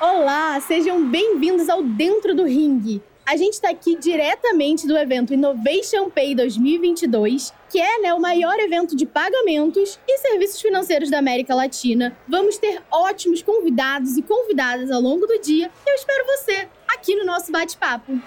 Olá, sejam bem-vindos ao Dentro do Ring. A gente está aqui diretamente do evento Innovation Pay 2022, que é né, o maior evento de pagamentos e serviços financeiros da América Latina. Vamos ter ótimos convidados e convidadas ao longo do dia. Eu espero você aqui no nosso bate-papo.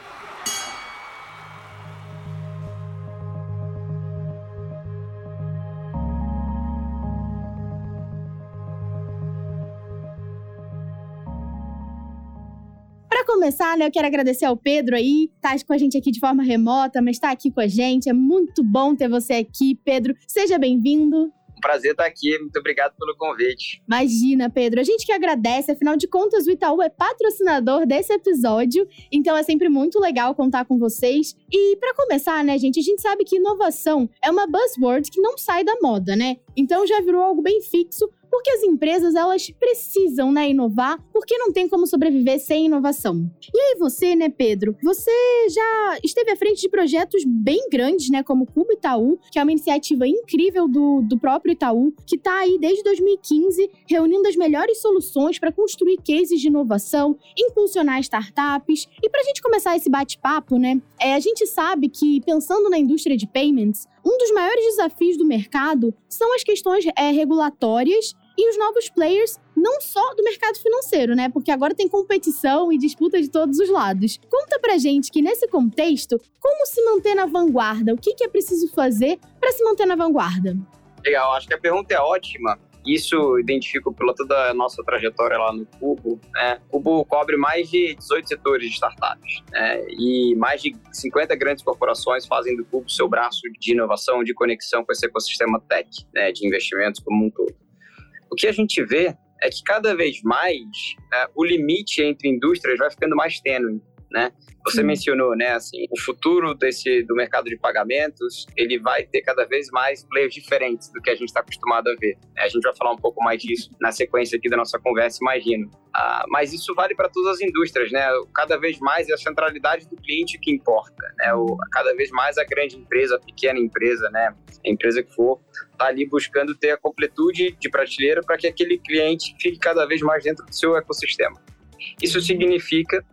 Começar, né, eu quero agradecer ao Pedro aí, tá com a gente aqui de forma remota, mas está aqui com a gente. É muito bom ter você aqui, Pedro. Seja bem-vindo prazer estar aqui. Muito obrigado pelo convite. Imagina, Pedro. A gente que agradece. Afinal de contas, o Itaú é patrocinador desse episódio. Então é sempre muito legal contar com vocês. E para começar, né, gente, a gente sabe que inovação é uma buzzword que não sai da moda, né? Então já virou algo bem fixo porque as empresas elas precisam, né, inovar, porque não tem como sobreviver sem inovação. E aí você, né, Pedro, você já esteve à frente de projetos bem grandes, né, como Cubo Itaú, que é uma iniciativa incrível do, do próprio Itaú, que está aí desde 2015 reunindo as melhores soluções para construir cases de inovação, impulsionar startups. E para a gente começar esse bate-papo, né, é, a gente sabe que pensando na indústria de payments, um dos maiores desafios do mercado são as questões é, regulatórias e os novos players, não só do mercado financeiro, né? Porque agora tem competição e disputa de todos os lados. Conta pra gente que nesse contexto, como se manter na vanguarda? O que, é preciso fazer para se manter na vanguarda? Legal, acho que a pergunta é ótima. Isso identifico pela toda a nossa trajetória lá no Cubo. Né? O Cubo cobre mais de 18 setores de startups né? e mais de 50 grandes corporações fazem do Cubo seu braço de inovação, de conexão com esse ecossistema tech, né? de investimentos como um todo o que a gente vê é que cada vez mais né, o limite entre indústrias vai ficando mais tênue, né? Você Sim. mencionou, né, assim, o futuro desse do mercado de pagamentos, ele vai ter cada vez mais players diferentes do que a gente está acostumado a ver. A gente vai falar um pouco mais disso na sequência aqui da nossa conversa, imagino. Ah, mas isso vale para todas as indústrias, né? Cada vez mais é a centralidade do cliente que importa, né? O, cada vez mais a grande empresa, a pequena empresa, né? A empresa que for, está ali buscando ter a completude de prateleira para que aquele cliente fique cada vez mais dentro do seu ecossistema. Isso significa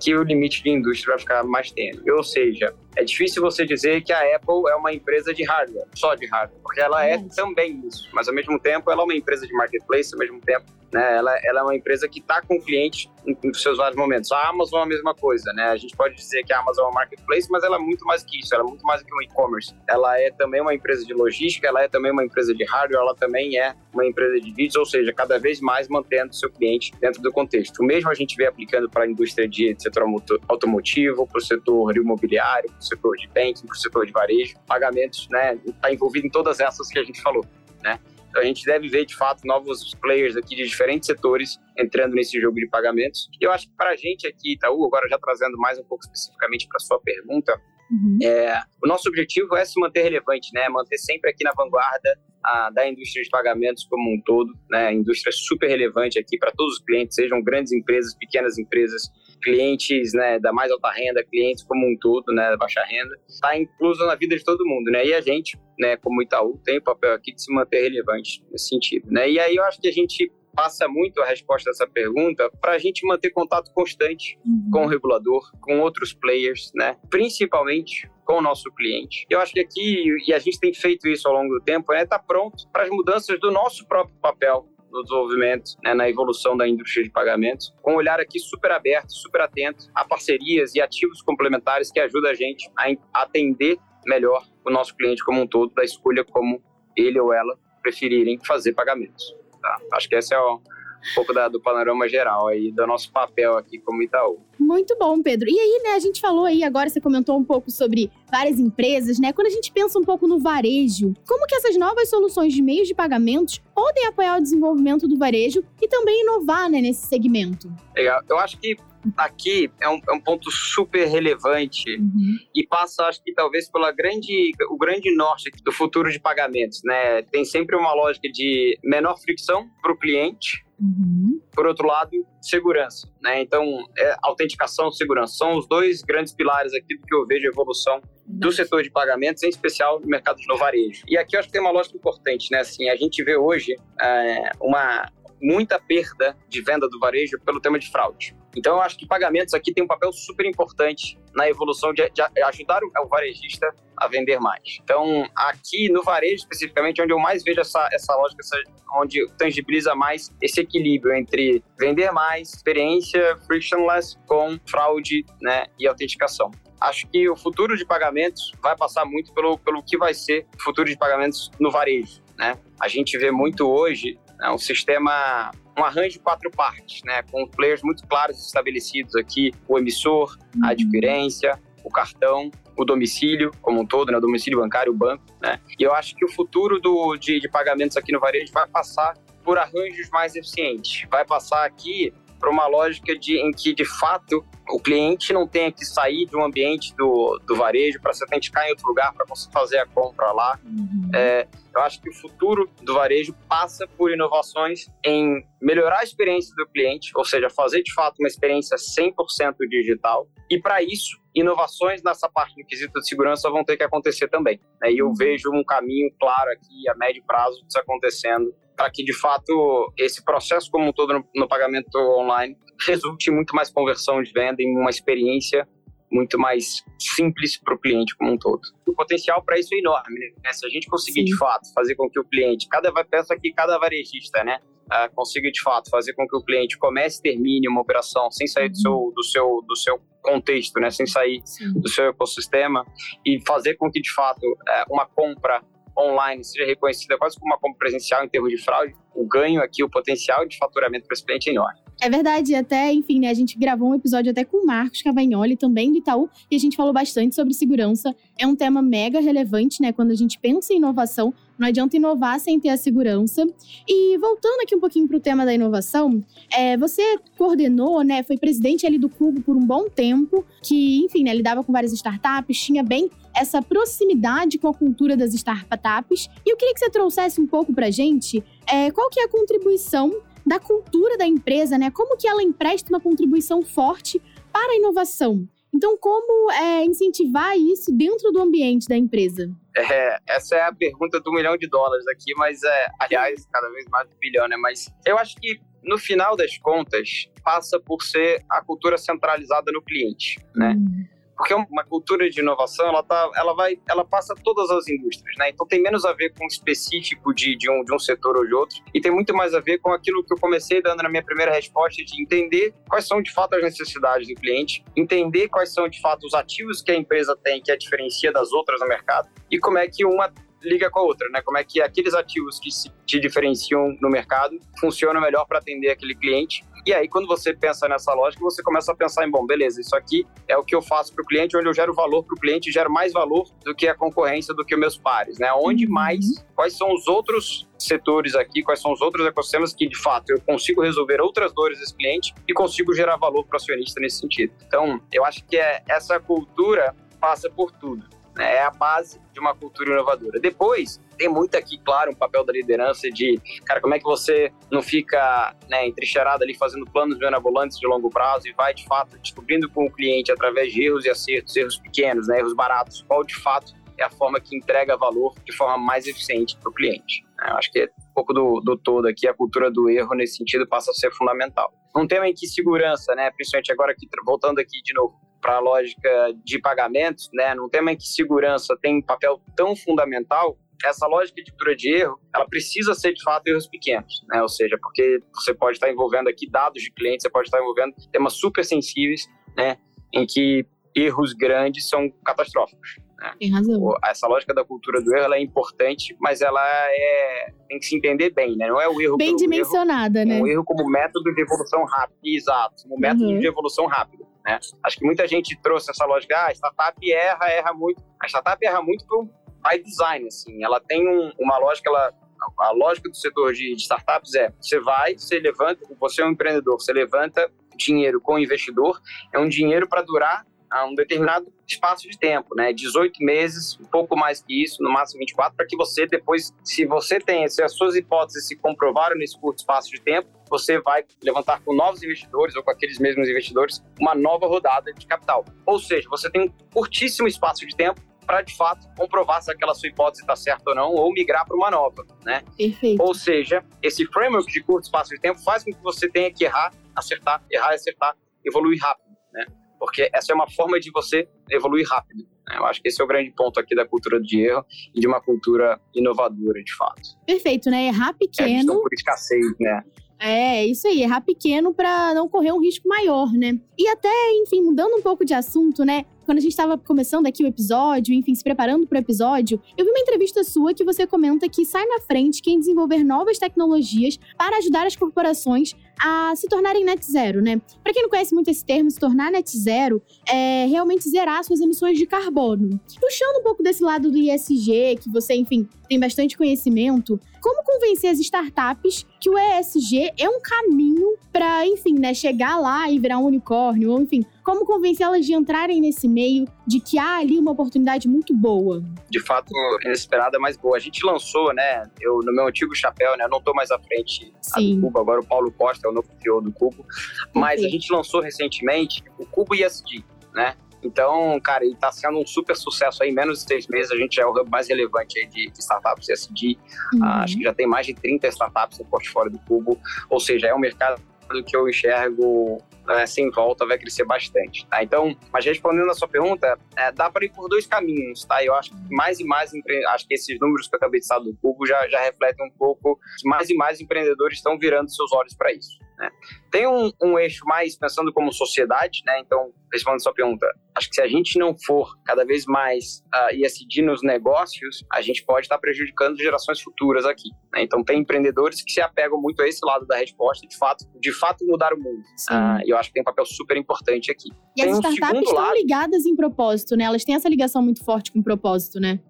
que o limite de indústria vai ficar mais tênue. Ou seja, é difícil você dizer que a Apple é uma empresa de hardware, só de hardware, porque ela é também isso, mas ao mesmo tempo ela é uma empresa de marketplace, ao mesmo tempo né, ela, ela é uma empresa que está com clientes em, em, seus vários momentos. A Amazon é a mesma coisa, né? A gente pode dizer que a Amazon é uma marketplace, mas ela é muito mais que isso, ela é muito mais que um e-commerce. Ela é também uma empresa de logística, ela é também uma empresa de hardware, ela também é uma empresa de vídeos, ou seja, cada vez mais mantendo seu cliente dentro do contexto. O mesmo a gente vê aplicando para a indústria de setor automotivo, para o setor imobiliário, para o setor de banking, para o setor de varejo, pagamentos, né? Está envolvido em todas essas que a gente falou, né? Então a gente deve ver, de fato, novos players aqui de diferentes setores entrando nesse jogo de pagamentos. E eu acho que para a gente aqui, Itaú, agora já trazendo mais um pouco especificamente para sua pergunta, uhum. é, o nosso objetivo é se manter relevante, né? Manter sempre aqui na vanguarda a, da indústria de pagamentos como um todo, né? Indústria super relevante aqui para todos os clientes, sejam grandes empresas, pequenas empresas, clientes né, da mais alta renda, clientes como um todo, né, da baixa renda, está incluso na vida de todo mundo, né? E a gente, né, como Itaú, tem o papel aqui de se manter relevante nesse sentido, né? E aí eu acho que a gente passa muito a resposta dessa pergunta para a gente manter contato constante uhum. com o regulador, com outros players, né? Principalmente com o nosso cliente. Eu acho que aqui, e a gente tem feito isso ao longo do tempo, é estar tá pronto para as mudanças do nosso próprio papel no desenvolvimento, né, na evolução da indústria de pagamentos, com um olhar aqui super aberto, super atento a parcerias e ativos complementares que ajudam a gente a atender melhor o nosso cliente como um todo, da escolha como ele ou ela preferirem fazer pagamentos. Tá? Acho que esse é um pouco da, do panorama geral aí, do nosso papel aqui como Itaú. Muito bom, Pedro. E aí, né, a gente falou aí, agora você comentou um pouco sobre várias empresas, né? Quando a gente pensa um pouco no varejo, como que essas novas soluções de meios de pagamentos podem apoiar o desenvolvimento do varejo e também inovar, né, nesse segmento? Legal. Eu acho que aqui é um, é um ponto super relevante uhum. e passa, acho que talvez pela grande, o grande norte do futuro de pagamentos, né? Tem sempre uma lógica de menor fricção para o cliente, Uhum. Por outro lado, segurança. Né? Então, é, autenticação e segurança são os dois grandes pilares aqui do que eu vejo a evolução do setor de pagamentos, em especial no mercado de varejo. E aqui eu acho que tem uma lógica importante. Né? Assim, a gente vê hoje é, uma muita perda de venda do varejo pelo tema de fraude. Então, eu acho que pagamentos aqui tem um papel super importante na evolução de, de ajudar o, o, varejista a vender mais. Então, aqui no varejo, especificamente, onde eu mais vejo essa, essa lógica, essa, onde tangibiliza mais esse equilíbrio entre vender mais, experiência frictionless com fraude né, e autenticação. Acho que o futuro de pagamentos vai passar muito pelo, pelo que vai ser o futuro de pagamentos no varejo. Né? A gente vê muito hoje né, um sistema um arranjo de quatro partes, né, com players muito claros estabelecidos aqui, o emissor, a uhum. adquirência, o cartão, o domicílio como um todo, né, o domicílio bancário, o banco, né? E eu acho que o futuro do, de, de pagamentos aqui no varejo vai passar por arranjos mais eficientes, vai passar aqui para uma lógica de, em que, de fato, o cliente não tenha que sair de um ambiente do, do varejo para se autenticar em outro lugar para você fazer a compra lá. Uhum. É, eu acho que o futuro do varejo passa por inovações em melhorar a experiência do cliente, ou seja, fazer de fato uma experiência 100% digital. E para isso, inovações nessa parte do quesito de segurança vão ter que acontecer também. Né? E eu uhum. vejo um caminho claro aqui a médio prazo disso acontecendo para que de fato esse processo como um todo no, no pagamento online resulte em muito mais conversão de venda, em uma experiência muito mais simples para o cliente como um todo. O potencial para isso é enorme. Né? Se a gente conseguir Sim. de fato fazer com que o cliente, cada peça aqui, cada varejista, né, uh, consiga de fato fazer com que o cliente comece e termine uma operação sem sair do seu uhum. do seu do seu contexto, né, sem sair Sim. do seu ecossistema e fazer com que de fato uh, uma compra online seja reconhecida quase como uma compra presencial em termos de fraude, o ganho aqui, o potencial de faturamento para esse cliente é enorme. É verdade, até, enfim, né, a gente gravou um episódio até com o Marcos Cavagnoli, também do Itaú, e a gente falou bastante sobre segurança. É um tema mega relevante, né, quando a gente pensa em inovação, não adianta inovar sem ter a segurança. E voltando aqui um pouquinho para o tema da inovação, é, você coordenou, né, foi presidente ali do Cubo por um bom tempo, que, enfim, né, lidava com várias startups, tinha bem essa proximidade com a cultura das startups. E eu queria que você trouxesse um pouco para gente é, qual que é a contribuição da cultura da empresa, né? Como que ela empresta uma contribuição forte para a inovação? Então, como é, incentivar isso dentro do ambiente da empresa? É, essa é a pergunta do milhão de dólares aqui, mas é, aliás, cada vez mais do bilhão, né? Mas eu acho que no final das contas passa por ser a cultura centralizada no cliente, né? Hum porque uma cultura de inovação ela tá, ela vai, ela passa todas as indústrias, né? Então tem menos a ver com específico de, de, um, de um setor ou de outro e tem muito mais a ver com aquilo que eu comecei dando na minha primeira resposta de entender quais são de fato as necessidades do cliente, entender quais são de fato os ativos que a empresa tem que a diferencia das outras no mercado e como é que uma liga com a outra, né? Como é que aqueles ativos que se te diferenciam no mercado funcionam melhor para atender aquele cliente e aí, quando você pensa nessa lógica, você começa a pensar em, bom, beleza, isso aqui é o que eu faço para o cliente, onde eu gero valor para o cliente, gero mais valor do que a concorrência, do que os meus pares, né? Onde uhum. mais, quais são os outros setores aqui, quais são os outros ecossistemas que, de fato, eu consigo resolver outras dores desse cliente e consigo gerar valor para o acionista nesse sentido. Então, eu acho que é, essa cultura passa por tudo. Né? É a base de uma cultura inovadora. Depois, tem muito aqui, claro, um papel da liderança de, cara, como é que você não fica né, entrincheirado ali fazendo planos benevolentes de longo prazo e vai, de fato, descobrindo com o cliente através de erros e acertos, erros pequenos, né, erros baratos, qual de fato é a forma que entrega valor de forma mais eficiente para o cliente. Eu acho que é um pouco do, do todo aqui, a cultura do erro nesse sentido passa a ser fundamental. Um tema em que segurança, né, principalmente agora voltando aqui de novo, para a lógica de pagamentos, né, num tema em que segurança tem um papel tão fundamental, essa lógica de cultura de erro, ela precisa ser de fato erros pequenos, né? Ou seja, porque você pode estar envolvendo aqui dados de clientes, você pode estar envolvendo temas super sensíveis, né? Em que erros grandes são catastróficos. Né? Tem razão. Essa lógica da cultura do erro é importante, mas ela é tem que se entender bem, né? Não é o erro bem dimensionada, erro, né? Um erro como método de evolução rápida, exato, como método uhum. de evolução rápida. Né? Acho que muita gente trouxe essa lógica, ah, a startup erra, erra muito. A startup erra muito por by design, assim. Ela tem um, uma lógica, ela, a lógica do setor de, de, startups é, você vai, você levanta, você é um empreendedor, você levanta dinheiro com o investidor, é um dinheiro para durar a um determinado espaço de tempo, né? 18 meses, um pouco mais que isso, no máximo 24, para que você depois, se você tem, se as suas hipóteses se comprovaram nesse curto espaço de tempo, você vai levantar com novos investidores ou com aqueles mesmos investidores uma nova rodada de capital. Ou seja, você tem um curtíssimo espaço de tempo para de fato comprovar se aquela sua hipótese está certa ou não, ou migrar para uma nova, né? Perfeito. Ou seja, esse framework de curto espaço de tempo faz com que você tenha que errar, acertar, errar, acertar, evoluir rápido? Porque essa é uma forma de você evoluir rápido. Né? Eu acho que esse é o grande ponto aqui da cultura de erro e de uma cultura inovadora, de fato. Perfeito, né? Errar pequeno. É por escassez, né? É, isso aí, errar pequeno para não correr um risco maior, né? E até, enfim, mudando um pouco de assunto, né? Quando a gente estava começando aqui o episódio, enfim, se preparando para o episódio, eu vi uma entrevista sua que você comenta que sai na frente quem desenvolver novas tecnologias para ajudar as corporações a se tornarem net zero, né? Para quem não conhece muito esse termo, se tornar net zero é realmente zerar suas emissões de carbono. Puxando um pouco desse lado do ISG, que você, enfim, tem bastante conhecimento, como convencer as startups que o ESG é um caminho para, enfim, né, chegar lá e virar um unicórnio, ou enfim, como convencê-las de entrarem nesse meio, de que há ali uma oportunidade muito boa? De fato, inesperada, mas boa. A gente lançou, né? Eu, no meu antigo chapéu, né? Eu não estou mais à frente do Cubo, agora o Paulo Costa é o novo CEO do Cubo. Mas a gente lançou recentemente o Cubo ISD, né? Então, cara, ele está sendo um super sucesso aí. Em menos de seis meses, a gente é o hub mais relevante de, de startups. Uhum. Ah, acho que já tem mais de 30 startups no portfólio do Cubo. Ou seja, é um mercado que eu enxergo né, sem volta vai crescer bastante, tá? Então, mas respondendo a sua pergunta, é, dá para ir por dois caminhos, tá? Eu acho que mais e mais, acho que esses números que eu acabei de citar do Cubo já, já refletem um pouco, mais e mais empreendedores estão virando seus olhos para isso. Né? Tem um, um, eixo mais pensando como sociedade, né? Então, respondendo a sua pergunta, acho que se a gente não for cada vez mais uh, ISD nos negócios, a gente pode estar prejudicando gerações futuras aqui. Né? Então, tem empreendedores que se apegam muito a esse lado da resposta, de fato, de fato mudar o mundo. Uh, e eu acho que tem um papel super importante aqui. E tem as startups um estão lado, ligadas em propósito, né? Elas têm essa ligação muito forte com propósito, né?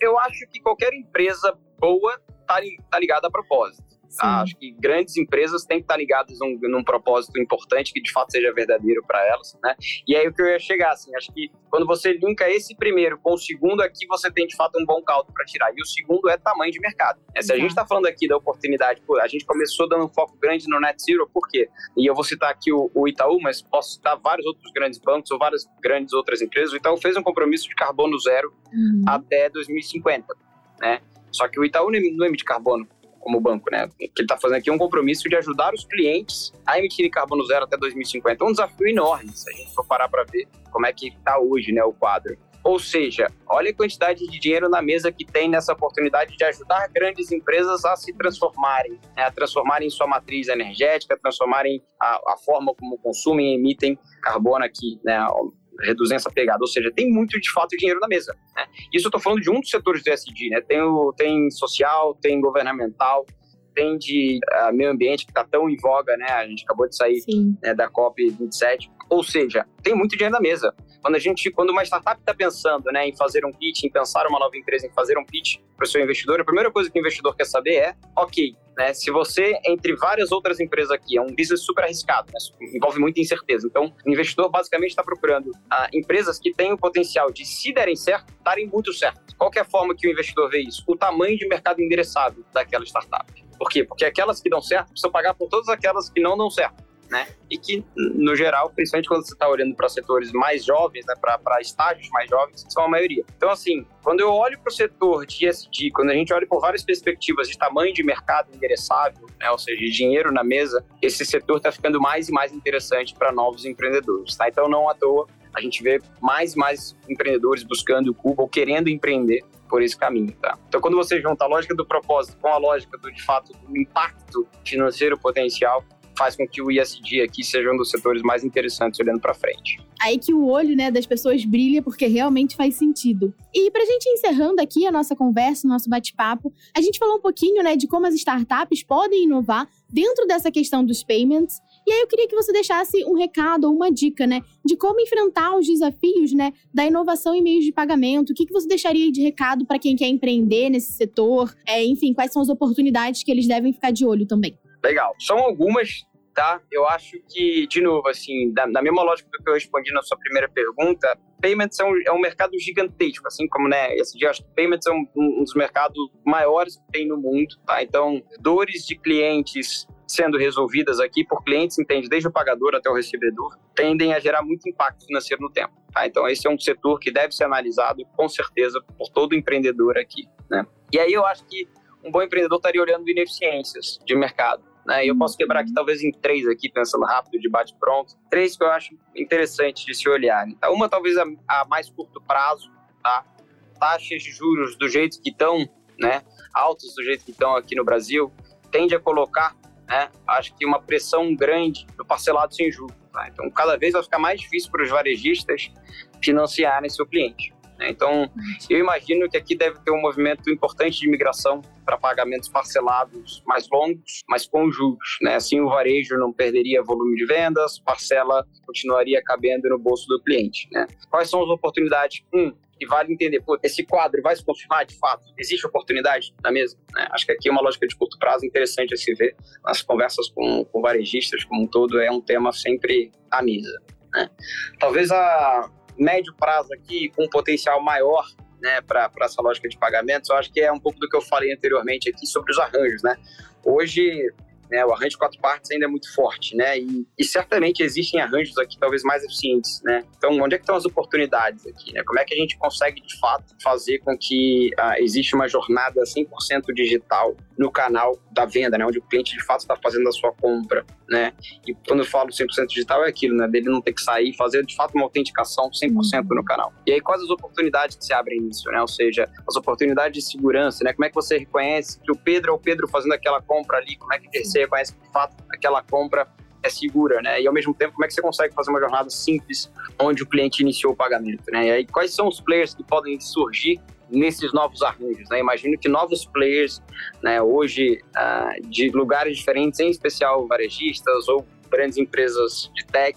Eu acho que qualquer empresa boa está tá ligada a propósito. Tá? Acho que grandes empresas têm que estar ligadas num, num propósito importante que de fato seja verdadeiro para elas, né? E aí o que eu ia chegar, assim, acho que quando você linka esse primeiro com o segundo aqui, você tem de fato um bom caldo para tirar. E o segundo é tamanho de mercado. É, se a gente está falando aqui da oportunidade, pô, a gente começou dando um foco grande no Net Zero, por quê? E eu vou citar aqui o, o Itaú, mas posso citar vários outros grandes bancos ou várias grandes outras empresas. O Itaú fez um compromisso de carbono zero uhum. até 2050, né? Só que o Itaú não emite carbono como banco, né? O que ele está fazendo aqui é um compromisso de ajudar os clientes a emitirem carbono zero até 2050. É um desafio enorme, se a gente for parar para ver como é que está hoje, né, o quadro. Ou seja, olha a quantidade de dinheiro na mesa que tem nessa oportunidade de ajudar grandes empresas a se transformarem, né? a transformarem sua matriz energética, transformarem a, a forma como consumem e emitem carbono aqui, né? Reduzindo essa pegada. Ou seja, tem muito de fato dinheiro na mesa. Né? Isso eu estou falando de um dos setores do SD, né? Tem, o, tem social, tem governamental, tem de uh, meio ambiente que está tão em voga, né? A gente acabou de sair né, da COP 27. Ou seja, tem muito dinheiro na mesa. Quando a gente, quando uma startup está pensando, né, em fazer um pitch, em pensar uma nova empresa, em fazer um pitch para o seu investidor, a primeira coisa que o investidor quer saber é, ok, né, se você entre várias outras empresas aqui é um business super arriscado, né, envolve muita incerteza. Então, o investidor basicamente está procurando ah, empresas que têm o potencial de, se derem certo, darem muito certo. Qual é a forma que o investidor vê isso? O tamanho de mercado endereçado daquela startup. Por quê? Porque aquelas que dão certo precisam pagar por todas aquelas que não dão certo né? E que, no geral, principalmente quando você está olhando para setores mais jovens, né, para estágios mais jovens, são a maioria. Então, assim, quando eu olho para o setor de ESG, quando a gente olha por várias perspectivas de tamanho de mercado endereçável, né, ou seja, de dinheiro na mesa, esse setor está ficando mais e mais interessante para novos empreendedores, tá? Então, não à toa, a gente vê mais e mais empreendedores buscando o Cuba ou querendo empreender por esse caminho, tá? Então, quando você junta a lógica do propósito com a lógica do, de fato, do impacto financeiro potencial, faz com que o ISD aqui seja um dos setores mais interessantes olhando para frente. Aí que o olho né, das pessoas brilha porque realmente faz sentido. E para a gente encerrando aqui a nossa conversa, o nosso bate-papo, a gente falou um pouquinho né, de como as startups podem inovar dentro dessa questão dos payments. E aí eu queria que você deixasse um recado ou uma dica, né, de como enfrentar os desafios, né, da inovação em meios de pagamento. O que, que você deixaria de recado para quem quer empreender nesse setor? É, enfim, quais são as oportunidades que eles devem ficar de olho também? Legal. São algumas tá? Eu acho que, de novo, assim, da, na mesma lógica do que eu respondi na sua primeira pergunta, payments é um, é um mercado gigantesco, assim como, né, esse dia acho que payments é um, um dos mercados maiores que tem no mundo, tá? Então, dores de clientes sendo resolvidas aqui por clientes, entende, desde o pagador até o recebedor, tendem a gerar muito impacto financeiro no tempo. Tá? Então, esse é um setor que deve ser analisado, com certeza, por todo empreendedor aqui. Né? E aí eu acho que um bom empreendedor estaria olhando ineficiências de mercado. Né? E eu posso quebrar aqui talvez em três aqui, pensando rápido, de bate-pronto. Três que eu acho interessante de se olhar. Tá? Uma talvez a, a, mais curto prazo, tá? Taxas de juros do jeito que estão, né? Altos do jeito que estão aqui no Brasil, tende a colocar, né? Acho que uma pressão grande no parcelado sem juros. Tá? Então, cada vez vai ficar mais difícil para os varejistas financiarem seu cliente. Né? Então, eu imagino que aqui deve ter um movimento importante de migração para pagamentos parcelados mais longos, mas com juros. Né? Assim, o varejo não perderia volume de vendas, parcela continuaria cabendo no bolso do cliente. Né? Quais são as oportunidades? Um, e vale entender, pô, esse quadro vai se confirmar de fato? Existe oportunidade na mesa? Né? Acho que aqui é uma lógica de curto prazo interessante a se ver. Nas conversas com, com varejistas como um todo, é um tema sempre à mesa. Né? Talvez a, médio prazo aqui, com um potencial maior né, para essa lógica de pagamentos, eu acho que é um pouco do que eu falei anteriormente aqui sobre os arranjos. Né? Hoje, né, o arranjo de quatro partes ainda é muito forte, né? E, e, certamente existem arranjos aqui talvez mais eficientes, né? Então, onde é que estão as oportunidades aqui, né? Como é que a gente consegue, de fato, fazer com que ah, exista uma jornada 100% digital no canal da venda, né? Onde o cliente, de fato, está fazendo a sua compra, né? E quando eu falo 100% digital é aquilo, né? Dele não ter que sair e fazer, de fato, uma autenticação 100% no canal. E aí, quais as oportunidades que se abrem nisso, né? Ou seja, as oportunidades de segurança, né? Como é que você reconhece que o Pedro é o Pedro fazendo aquela compra ali? Como é que você reconhece que, de fato, aquela compra é segura, né? E ao mesmo tempo, como é que você consegue fazer uma jornada simples onde o cliente iniciou o pagamento, né? E aí, quais são os players que podem surgir nesses novos arranjos, né? Imagino que novos players, né, hoje, uh, de lugares diferentes, em especial varejistas ou grandes empresas de tech,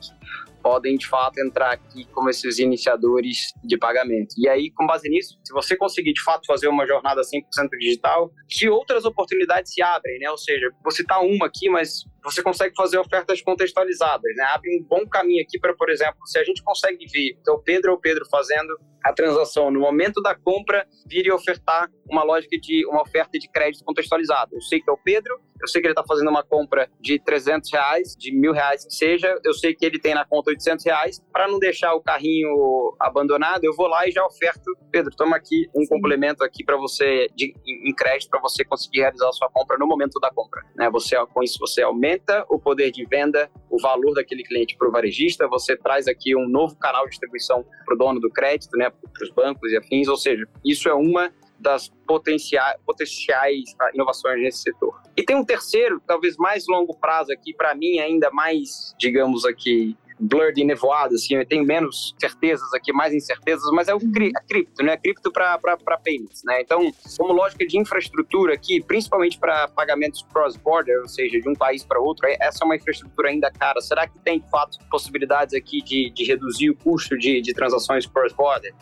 podem de fato entrar aqui como esses iniciadores de pagamento. E aí, com base nisso, se você conseguir de fato fazer uma jornada 100% digital, que outras oportunidades se abrem, né? Ou seja, vou citar uma aqui, mas você consegue fazer ofertas contextualizadas, né? Abre um bom caminho aqui para, por exemplo, se a gente consegue ver é o Pedro ou o Pedro fazendo a transação no momento da compra, vir e ofertar uma lógica de uma oferta de crédito contextualizada. Eu sei que é o Pedro, eu sei que ele está fazendo uma compra de 300 reais, de mil reais que seja, eu sei que ele tem na conta 800 reais, para não deixar o carrinho abandonado, eu vou lá e já oferto, Pedro, toma aqui um Sim. complemento aqui para você, de, em crédito, para você conseguir realizar a sua compra no momento da compra. Né? Você, com isso, você aumenta aumenta o poder de venda, o valor daquele cliente para o varejista, você traz aqui um novo canal de distribuição para o dono do crédito, né, para os bancos e afins, ou seja, isso é uma das potenciais, potenciais inovações nesse setor. E tem um terceiro, talvez mais longo prazo aqui, para mim ainda mais, digamos aqui, blurred e nevoado, assim, eu tenho menos certezas aqui, mais incertezas, mas é o cri a cripto, né? Cripto para payments, né? Então, como lógica de infraestrutura aqui, principalmente para pagamentos cross-border, ou seja, de um país para outro, é, essa é uma infraestrutura ainda cara. Será que tem, de fato, possibilidades aqui de, de reduzir o custo de, de transações cross-border?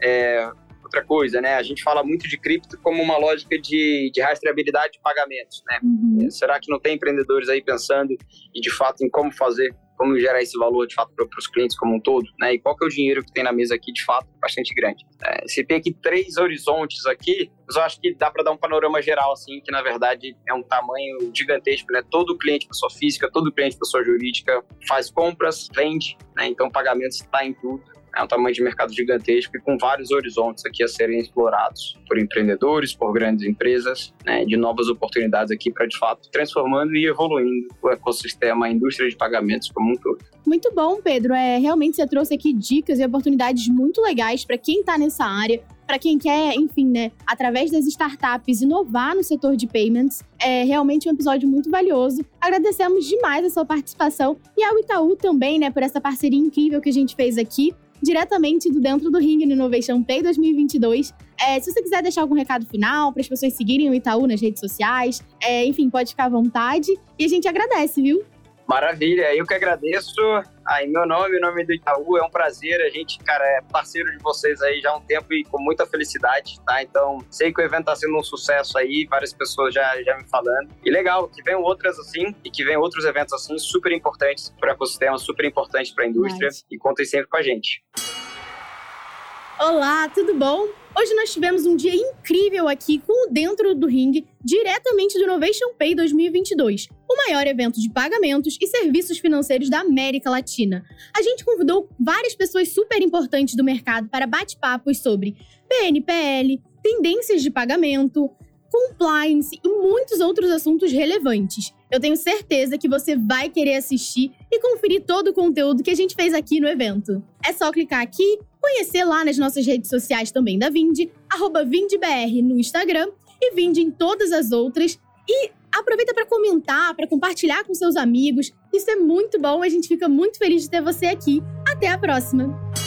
É, outra coisa, né? A gente fala muito de cripto como uma lógica de, de rastreabilidade de pagamentos, né? Uhum. Será que não tem empreendedores aí pensando e de fato em como fazer como gerar esse valor de fato para os clientes como um todo, né? E qual que é o dinheiro que tem na mesa aqui de fato bastante grande. É, você tem aqui três horizontes aqui, mas eu acho que dá para dar um panorama geral assim, que na verdade é um tamanho gigantesco, né? Todo cliente pessoa física, todo cliente pessoa jurídica faz compras, vende, né? Então pagamento está em tudo. É um tamanho de mercado gigantesco e com vários horizontes aqui a serem explorados por empreendedores, por grandes empresas, né, de novas oportunidades aqui para, de fato, transformando e evoluindo o ecossistema, a indústria de pagamentos como um todo. Muito bom, Pedro. É, realmente você trouxe aqui dicas e oportunidades muito legais para quem está nessa área, para quem quer, enfim, né, através das startups, inovar no setor de payments. É realmente um episódio muito valioso. Agradecemos demais a sua participação e ao Itaú também, né, por essa parceria incrível que a gente fez aqui diretamente do Dentro do Ring no Innovation Pay 2022. É, se você quiser deixar algum recado final para as pessoas seguirem o Itaú nas redes sociais, é, enfim, pode ficar à vontade. E a gente agradece, viu? Maravilha, eu que agradeço. Aí, meu nome, o nome do Itaú, é um prazer. A gente, cara, é parceiro de vocês aí já há um tempo e com muita felicidade, tá? Então, sei que o evento tá sendo um sucesso aí, várias pessoas já, já me falando. E legal, que venham outras assim e que venham outros eventos assim, super importantes para o ecossistema, super importantes para a indústria. E contem sempre com a gente. Olá, tudo bom? Hoje nós tivemos um dia incrível aqui com o Dentro do Ring, diretamente do Innovation Pay 2022, o maior evento de pagamentos e serviços financeiros da América Latina. A gente convidou várias pessoas super importantes do mercado para bate-papos sobre PNPL, tendências de pagamento, compliance e muitos outros assuntos relevantes. Eu tenho certeza que você vai querer assistir e conferir todo o conteúdo que a gente fez aqui no evento. É só clicar aqui, conhecer lá nas nossas redes sociais também da Vind, VindBR no Instagram e Vind em todas as outras. E aproveita para comentar, para compartilhar com seus amigos. Isso é muito bom, a gente fica muito feliz de ter você aqui. Até a próxima!